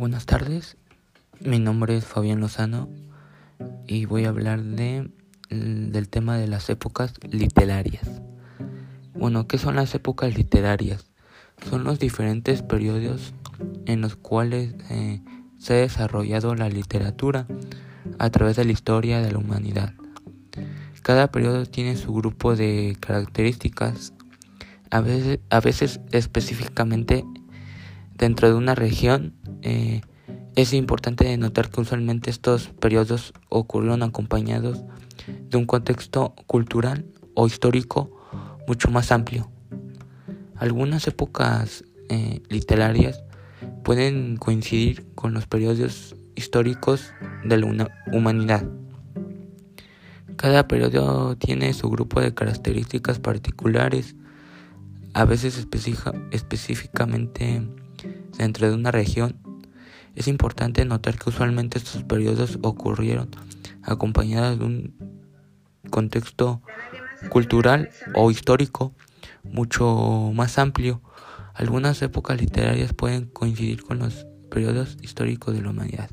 Buenas tardes, mi nombre es Fabián Lozano y voy a hablar de, del tema de las épocas literarias. Bueno, ¿qué son las épocas literarias? Son los diferentes periodos en los cuales eh, se ha desarrollado la literatura a través de la historia de la humanidad. Cada periodo tiene su grupo de características, a veces, a veces específicamente dentro de una región eh, es importante notar que usualmente estos periodos ocurrieron acompañados de un contexto cultural o histórico mucho más amplio. Algunas épocas eh, literarias pueden coincidir con los periodos históricos de la humanidad. Cada periodo tiene su grupo de características particulares, a veces específicamente dentro de una región, es importante notar que usualmente estos periodos ocurrieron acompañados de un contexto cultural o histórico mucho más amplio. Algunas épocas literarias pueden coincidir con los periodos históricos de la humanidad.